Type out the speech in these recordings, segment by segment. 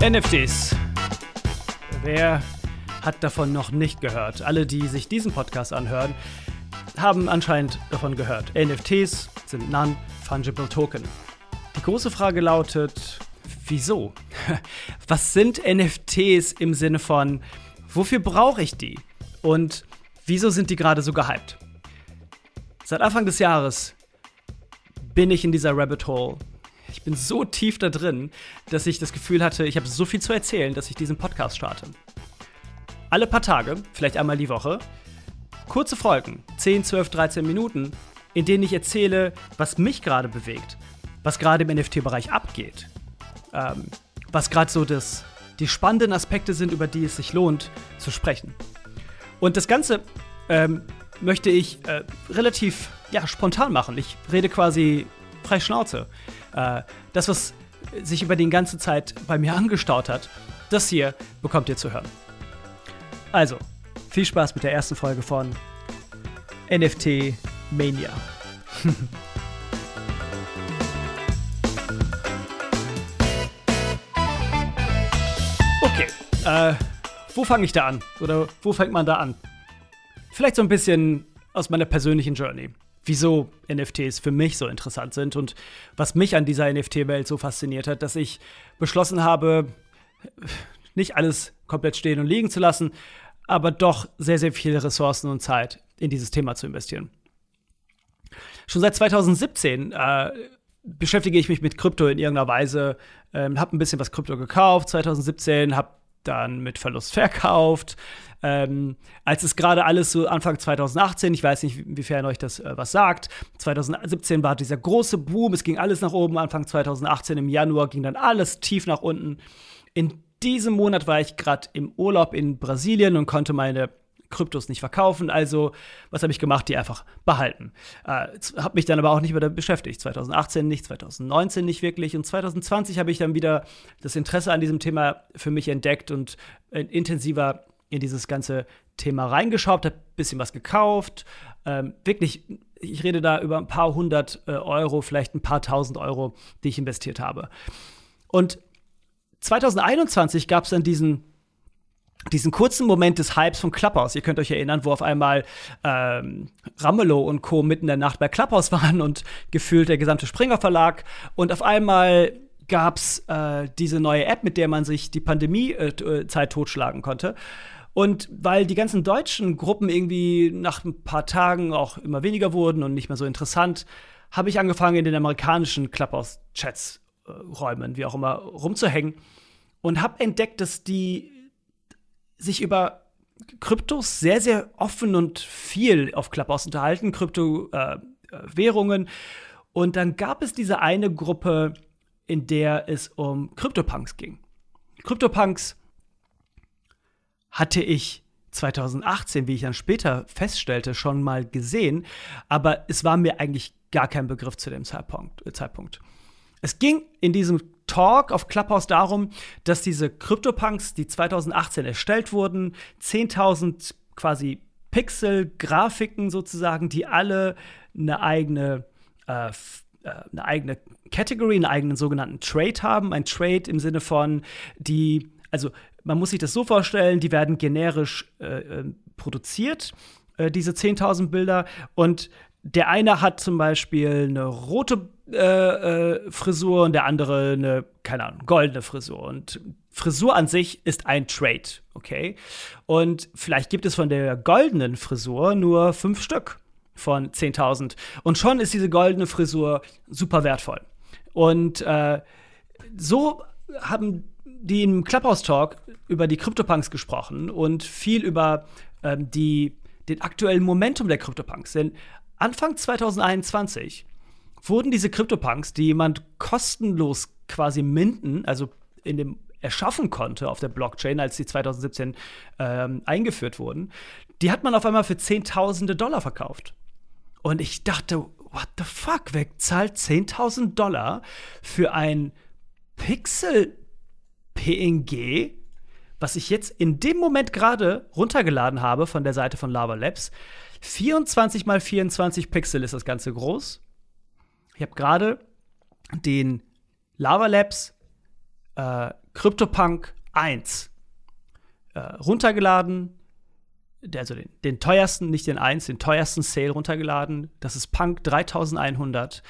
NFTs. Wer hat davon noch nicht gehört? Alle, die sich diesen Podcast anhören, haben anscheinend davon gehört. NFTs sind Non-Fungible Token. Die große Frage lautet, wieso? Was sind NFTs im Sinne von, wofür brauche ich die? Und wieso sind die gerade so gehypt? Seit Anfang des Jahres bin ich in dieser Rabbit Hole ich bin so tief da drin, dass ich das Gefühl hatte, ich habe so viel zu erzählen, dass ich diesen Podcast starte. Alle paar Tage, vielleicht einmal die Woche, kurze Folgen, 10, 12, 13 Minuten, in denen ich erzähle, was mich gerade bewegt, was gerade im NFT-Bereich abgeht, ähm, was gerade so das, die spannenden Aspekte sind, über die es sich lohnt zu sprechen. Und das Ganze ähm, möchte ich äh, relativ ja, spontan machen. Ich rede quasi frei Schnauze. Äh, das, was sich über die ganze Zeit bei mir angestaut hat, das hier bekommt ihr zu hören. Also, viel Spaß mit der ersten Folge von NFT Mania. okay, äh, wo fange ich da an? Oder wo fängt man da an? Vielleicht so ein bisschen aus meiner persönlichen Journey wieso NFTs für mich so interessant sind und was mich an dieser NFT-Welt so fasziniert hat, dass ich beschlossen habe, nicht alles komplett stehen und liegen zu lassen, aber doch sehr, sehr viele Ressourcen und Zeit in dieses Thema zu investieren. Schon seit 2017 äh, beschäftige ich mich mit Krypto in irgendeiner Weise, ähm, habe ein bisschen was Krypto gekauft 2017, habe dann mit Verlust verkauft, ähm, als es gerade alles so Anfang 2018, ich weiß nicht, inwiefern euch das äh, was sagt, 2017 war dieser große Boom, es ging alles nach oben, Anfang 2018 im Januar ging dann alles tief nach unten. In diesem Monat war ich gerade im Urlaub in Brasilien und konnte meine Kryptos nicht verkaufen. Also, was habe ich gemacht? Die einfach behalten. Äh, habe mich dann aber auch nicht mehr damit beschäftigt. 2018 nicht, 2019 nicht wirklich. Und 2020 habe ich dann wieder das Interesse an diesem Thema für mich entdeckt und äh, intensiver in dieses ganze Thema reingeschaut, habe ein bisschen was gekauft. Ähm, wirklich, ich rede da über ein paar hundert äh, Euro, vielleicht ein paar tausend Euro, die ich investiert habe. Und 2021 gab es dann diesen diesen kurzen Moment des Hypes von Clubhouse. Ihr könnt euch erinnern, wo auf einmal ähm, Ramelow und Co. mitten in der Nacht bei Clubhouse waren und gefühlt der gesamte Springer Verlag. Und auf einmal gab's äh, diese neue App, mit der man sich die Pandemie-Zeit äh, äh totschlagen konnte. Und weil die ganzen deutschen Gruppen irgendwie nach ein paar Tagen auch immer weniger wurden und nicht mehr so interessant, habe ich angefangen, in den amerikanischen Clubhouse-Chats-Räumen, äh, wie auch immer, rumzuhängen und habe entdeckt, dass die sich über Kryptos sehr, sehr offen und viel auf Clubhouse unterhalten, Kryptowährungen. Äh, und dann gab es diese eine Gruppe, in der es um Kryptopunks ging. Kryptopunks hatte ich 2018, wie ich dann später feststellte, schon mal gesehen, aber es war mir eigentlich gar kein Begriff zu dem Zeitpunkt. Äh. Es ging in diesem Talk auf Clubhouse darum, dass diese CryptoPunks, die 2018 erstellt wurden, 10.000 quasi Pixel-Grafiken sozusagen, die alle eine eigene, äh, äh, eine eigene Category, einen eigenen sogenannten Trade haben. Ein Trade im Sinne von, die, also man muss sich das so vorstellen, die werden generisch äh, äh produziert, äh, diese 10.000 Bilder. Und der eine hat zum Beispiel eine rote äh, äh, Frisur und der andere eine, keine Ahnung, goldene Frisur. Und Frisur an sich ist ein Trade, okay? Und vielleicht gibt es von der goldenen Frisur nur fünf Stück von 10.000. Und schon ist diese goldene Frisur super wertvoll. Und äh, so haben die im Clubhouse Talk über die CryptoPunks gesprochen und viel über ähm, die, den aktuellen Momentum der CryptoPunks. Denn Anfang 2021 wurden diese CryptoPunks, die jemand kostenlos quasi minden, also in dem erschaffen konnte auf der Blockchain, als sie 2017 ähm, eingeführt wurden, die hat man auf einmal für Zehntausende Dollar verkauft. Und ich dachte, what the fuck, wer zahlt 10.000 Dollar für ein Pixel-PNG, was ich jetzt in dem Moment gerade runtergeladen habe von der Seite von Lava Labs? 24 mal 24 Pixel ist das Ganze groß. Ich habe gerade den Lava Labs äh, CryptoPunk 1 äh, runtergeladen, also den, den, teuersten, nicht den 1, den teuersten Sale runtergeladen. Das ist Punk 3100.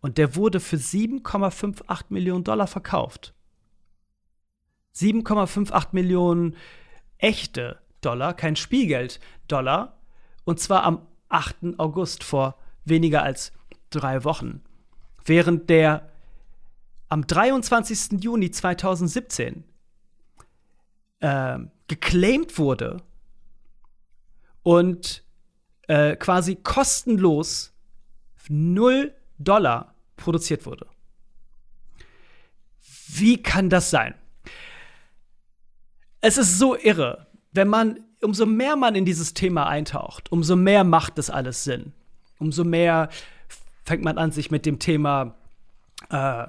Und der wurde für 7,58 Millionen Dollar verkauft. 7,58 Millionen echte Dollar, kein Spielgeld-Dollar. Und zwar am 8. August vor weniger als drei Wochen. Während der am 23. Juni 2017 äh, geclaimed wurde und äh, quasi kostenlos 0 Dollar produziert wurde. Wie kann das sein? Es ist so irre, wenn man, umso mehr man in dieses Thema eintaucht, umso mehr macht das alles Sinn. Umso mehr fängt man an, sich mit dem Thema äh,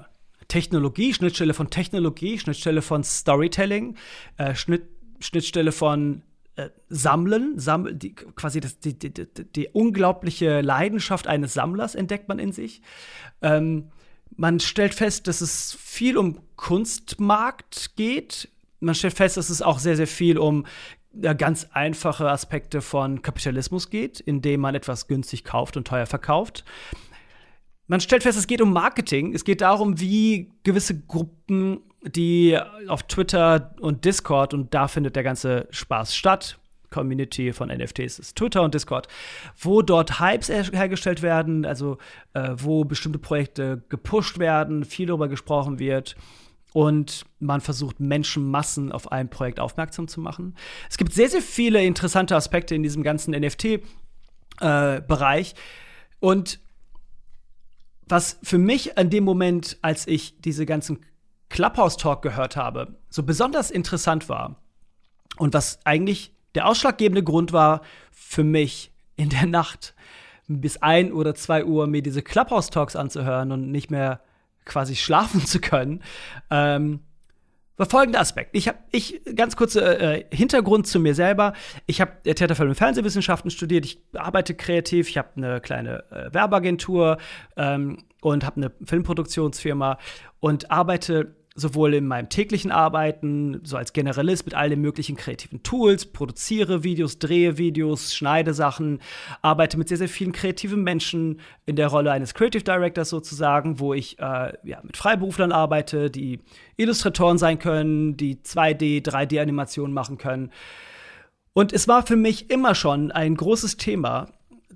Technologie, Schnittstelle von Technologie, Schnittstelle von Storytelling, äh, Schnitt, Schnittstelle von äh, Sammeln, Sammel, die, quasi das, die, die, die, unglaubliche Leidenschaft eines Sammlers entdeckt man in sich. Ähm, man stellt fest, dass es viel um Kunstmarkt geht. Man stellt fest, dass es auch sehr, sehr viel um ganz einfache Aspekte von Kapitalismus geht, indem man etwas günstig kauft und teuer verkauft. Man stellt fest, es geht um Marketing. Es geht darum, wie gewisse Gruppen die auf Twitter und Discord, und da findet der ganze Spaß statt, Community von NFTs ist Twitter und Discord, wo dort Hypes hergestellt werden, also äh, wo bestimmte Projekte gepusht werden, viel darüber gesprochen wird und man versucht, Menschenmassen auf ein Projekt aufmerksam zu machen. Es gibt sehr, sehr viele interessante Aspekte in diesem ganzen NFT-Bereich. Äh, und was für mich an dem Moment, als ich diese ganzen Clubhouse Talk gehört habe, so besonders interessant war und was eigentlich der ausschlaggebende Grund war für mich in der Nacht bis ein oder zwei Uhr mir diese Clubhouse Talks anzuhören und nicht mehr quasi schlafen zu können, ähm, war folgender Aspekt. Ich habe, ich, ganz kurze äh, Hintergrund zu mir selber. Ich habe äh, Theaterfilm und Fernsehwissenschaften studiert. Ich arbeite kreativ. Ich habe eine kleine äh, Werbeagentur ähm, und habe eine Filmproduktionsfirma und arbeite sowohl in meinem täglichen Arbeiten, so als Generalist mit all den möglichen kreativen Tools, produziere Videos, drehe Videos, schneide Sachen, arbeite mit sehr, sehr vielen kreativen Menschen in der Rolle eines Creative Directors sozusagen, wo ich äh, ja, mit Freiberuflern arbeite, die Illustratoren sein können, die 2D, 3D-Animationen machen können. Und es war für mich immer schon ein großes Thema,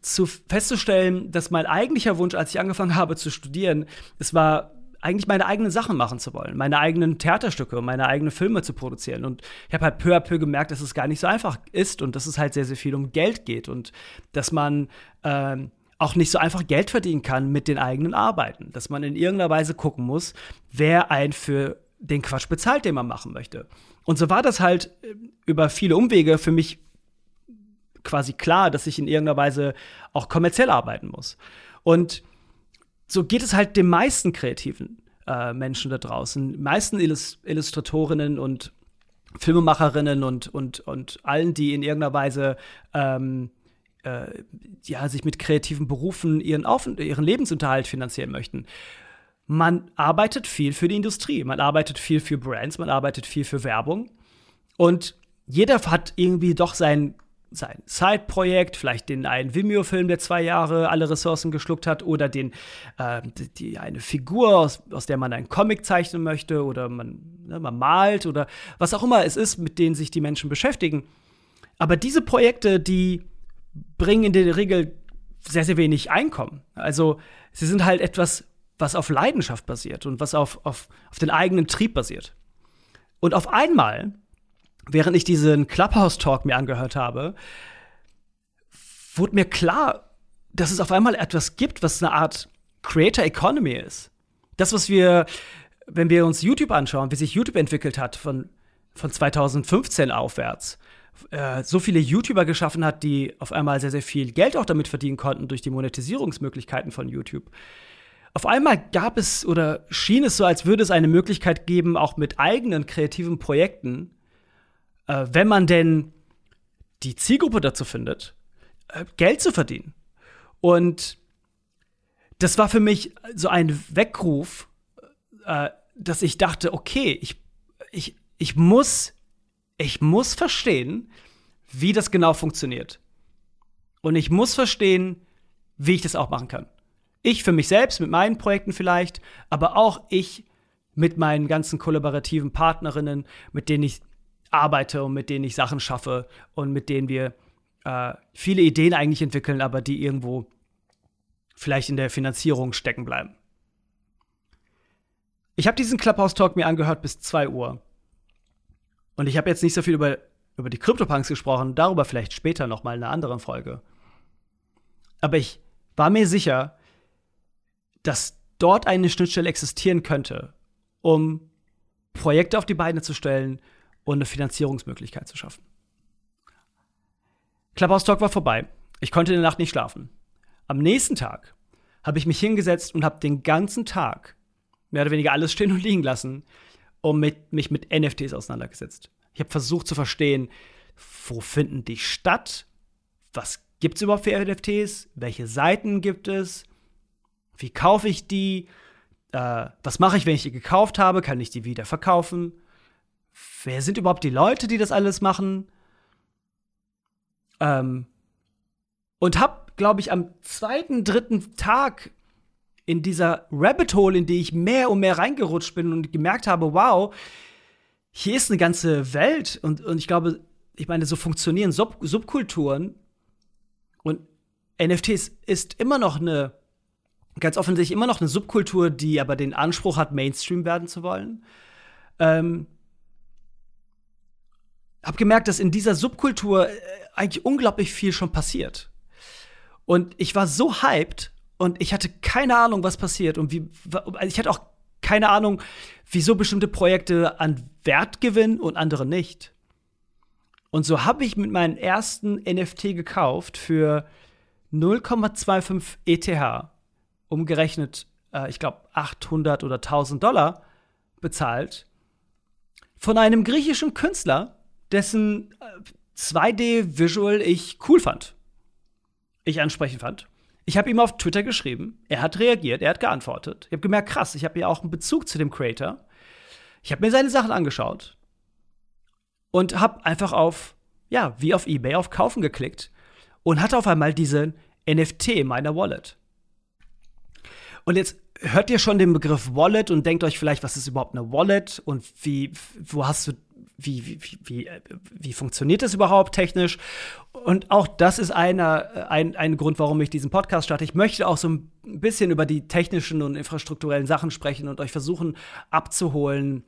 zu festzustellen, dass mein eigentlicher Wunsch, als ich angefangen habe zu studieren, es war eigentlich meine eigenen Sachen machen zu wollen, meine eigenen Theaterstücke, meine eigenen Filme zu produzieren. Und ich habe halt peu à peu gemerkt, dass es gar nicht so einfach ist und dass es halt sehr, sehr viel um Geld geht und dass man ähm, auch nicht so einfach Geld verdienen kann mit den eigenen Arbeiten. Dass man in irgendeiner Weise gucken muss, wer einen für den Quatsch bezahlt, den man machen möchte. Und so war das halt äh, über viele Umwege für mich quasi klar, dass ich in irgendeiner Weise auch kommerziell arbeiten muss. Und so geht es halt den meisten kreativen äh, Menschen da draußen, meisten Illus Illustratorinnen und Filmemacherinnen und, und, und allen, die in irgendeiner Weise ähm, äh, ja, sich mit kreativen Berufen ihren, Auf ihren Lebensunterhalt finanzieren möchten. Man arbeitet viel für die Industrie, man arbeitet viel für Brands, man arbeitet viel für Werbung. Und jeder hat irgendwie doch sein sein Side-Projekt, vielleicht den einen Vimeo-Film, der zwei Jahre alle Ressourcen geschluckt hat, oder den, äh, die, eine Figur, aus, aus der man einen Comic zeichnen möchte, oder man, ne, man malt, oder was auch immer es ist, mit denen sich die Menschen beschäftigen. Aber diese Projekte, die bringen in der Regel sehr, sehr wenig Einkommen. Also sie sind halt etwas, was auf Leidenschaft basiert und was auf, auf, auf den eigenen Trieb basiert. Und auf einmal während ich diesen Clubhouse-Talk mir angehört habe, wurde mir klar, dass es auf einmal etwas gibt, was eine Art Creator Economy ist. Das, was wir, wenn wir uns YouTube anschauen, wie sich YouTube entwickelt hat von, von 2015 aufwärts, äh, so viele YouTuber geschaffen hat, die auf einmal sehr, sehr viel Geld auch damit verdienen konnten durch die Monetisierungsmöglichkeiten von YouTube. Auf einmal gab es oder schien es so, als würde es eine Möglichkeit geben, auch mit eigenen kreativen Projekten äh, wenn man denn die Zielgruppe dazu findet, äh, Geld zu verdienen. Und das war für mich so ein Weckruf, äh, dass ich dachte, okay, ich, ich, ich muss, ich muss verstehen, wie das genau funktioniert. Und ich muss verstehen, wie ich das auch machen kann. Ich für mich selbst, mit meinen Projekten vielleicht, aber auch ich mit meinen ganzen kollaborativen Partnerinnen, mit denen ich arbeite und mit denen ich Sachen schaffe und mit denen wir äh, viele Ideen eigentlich entwickeln, aber die irgendwo vielleicht in der Finanzierung stecken bleiben. Ich habe diesen Clubhouse-Talk mir angehört bis 2 Uhr. Und ich habe jetzt nicht so viel über, über die CryptoPunks gesprochen, darüber vielleicht später noch mal in einer anderen Folge. Aber ich war mir sicher, dass dort eine Schnittstelle existieren könnte, um Projekte auf die Beine zu stellen und eine Finanzierungsmöglichkeit zu schaffen. Clubhouse Talk war vorbei. Ich konnte in der Nacht nicht schlafen. Am nächsten Tag habe ich mich hingesetzt und habe den ganzen Tag mehr oder weniger alles stehen und liegen lassen und mit, mich mit NFTs auseinandergesetzt. Ich habe versucht zu verstehen, wo finden die statt? Was gibt es überhaupt für NFTs? Welche Seiten gibt es? Wie kaufe ich die? Äh, was mache ich, wenn ich die gekauft habe? Kann ich die wieder verkaufen? Wer sind überhaupt die Leute, die das alles machen? Ähm, und habe, glaube ich, am zweiten, dritten Tag in dieser Rabbit Hole, in die ich mehr und mehr reingerutscht bin und gemerkt habe, wow, hier ist eine ganze Welt und, und ich glaube, ich meine, so funktionieren Sub Subkulturen und NFTs ist immer noch eine, ganz offensichtlich immer noch eine Subkultur, die aber den Anspruch hat, Mainstream werden zu wollen. Ähm, hab gemerkt, dass in dieser Subkultur äh, eigentlich unglaublich viel schon passiert. Und ich war so hyped und ich hatte keine Ahnung, was passiert und wie. Also ich hatte auch keine Ahnung, wieso bestimmte Projekte an Wert gewinnen und andere nicht. Und so habe ich mit meinem ersten NFT gekauft für 0,25 ETH, umgerechnet, äh, ich glaube, 800 oder 1000 Dollar bezahlt, von einem griechischen Künstler, dessen 2D-Visual äh, ich cool fand. Ich ansprechend fand. Ich habe ihm auf Twitter geschrieben, er hat reagiert, er hat geantwortet. Ich habe gemerkt, krass, ich habe ja auch einen Bezug zu dem Creator. Ich habe mir seine Sachen angeschaut und habe einfach auf, ja, wie auf eBay auf Kaufen geklickt und hatte auf einmal diesen NFT in meiner Wallet. Und jetzt hört ihr schon den Begriff Wallet und denkt euch vielleicht, was ist überhaupt eine Wallet und wie, wo hast du wie, wie, wie, wie funktioniert das überhaupt technisch? Und auch das ist einer, ein, ein Grund, warum ich diesen Podcast starte. Ich möchte auch so ein bisschen über die technischen und infrastrukturellen Sachen sprechen und euch versuchen abzuholen,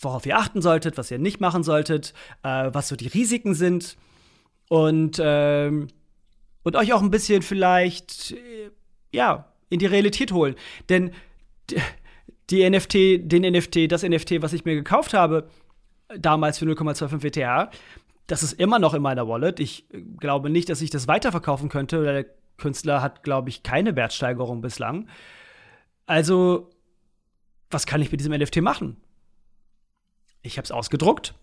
worauf ihr achten solltet, was ihr nicht machen solltet, äh, was so die Risiken sind und, ähm, und euch auch ein bisschen vielleicht, äh, ja, in die Realität holen. Denn die NFT, den NFT, das NFT, was ich mir gekauft habe, damals für 0,25 WTA. Das ist immer noch in meiner Wallet. Ich glaube nicht, dass ich das weiterverkaufen könnte. Der Künstler hat, glaube ich, keine Wertsteigerung bislang. Also, was kann ich mit diesem NFT machen? Ich habe es ausgedruckt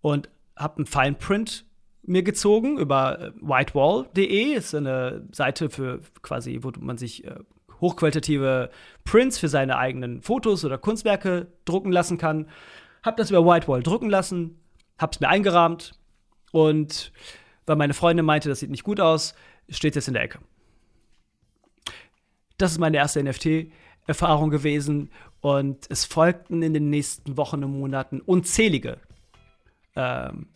und habe einen Fine Print mir gezogen über äh, whitewall.de. Ist eine Seite für quasi, wo man sich äh, hochqualitative Prints für seine eigenen Fotos oder Kunstwerke drucken lassen kann. Hab das über Whitewall drucken lassen, hab's mir eingerahmt und weil meine Freundin meinte, das sieht nicht gut aus, steht jetzt in der Ecke. Das ist meine erste NFT-Erfahrung gewesen und es folgten in den nächsten Wochen und Monaten unzählige, ähm,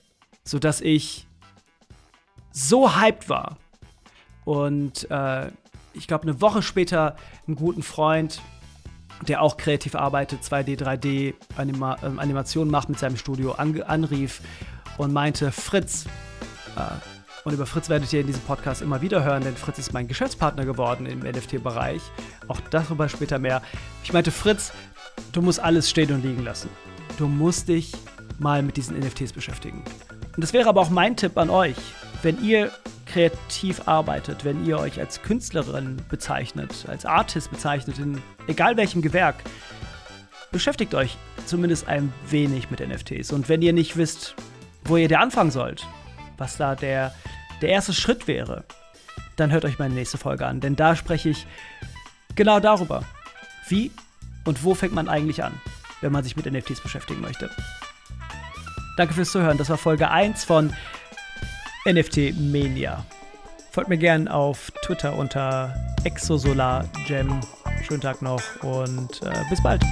sodass ich so hyped war und äh, ich glaube, eine Woche später einen guten Freund der auch kreativ arbeitet, 2D, 3D Anima äh, Animationen macht mit seinem Studio, an anrief und meinte, Fritz, äh, und über Fritz werdet ihr in diesem Podcast immer wieder hören, denn Fritz ist mein Geschäftspartner geworden im NFT-Bereich. Auch darüber später mehr. Ich meinte, Fritz, du musst alles stehen und liegen lassen. Du musst dich mal mit diesen NFTs beschäftigen. Und das wäre aber auch mein Tipp an euch. Wenn ihr kreativ arbeitet, wenn ihr euch als Künstlerin bezeichnet, als Artist bezeichnet, in egal welchem Gewerk, beschäftigt euch zumindest ein wenig mit NFTs. Und wenn ihr nicht wisst, wo ihr da anfangen sollt, was da der, der erste Schritt wäre, dann hört euch meine nächste Folge an, denn da spreche ich genau darüber. Wie und wo fängt man eigentlich an? wenn man sich mit NFTs beschäftigen möchte. Danke fürs Zuhören. Das war Folge 1 von NFT Mania. Folgt mir gern auf Twitter unter exosolargem. Schönen Tag noch und äh, bis bald.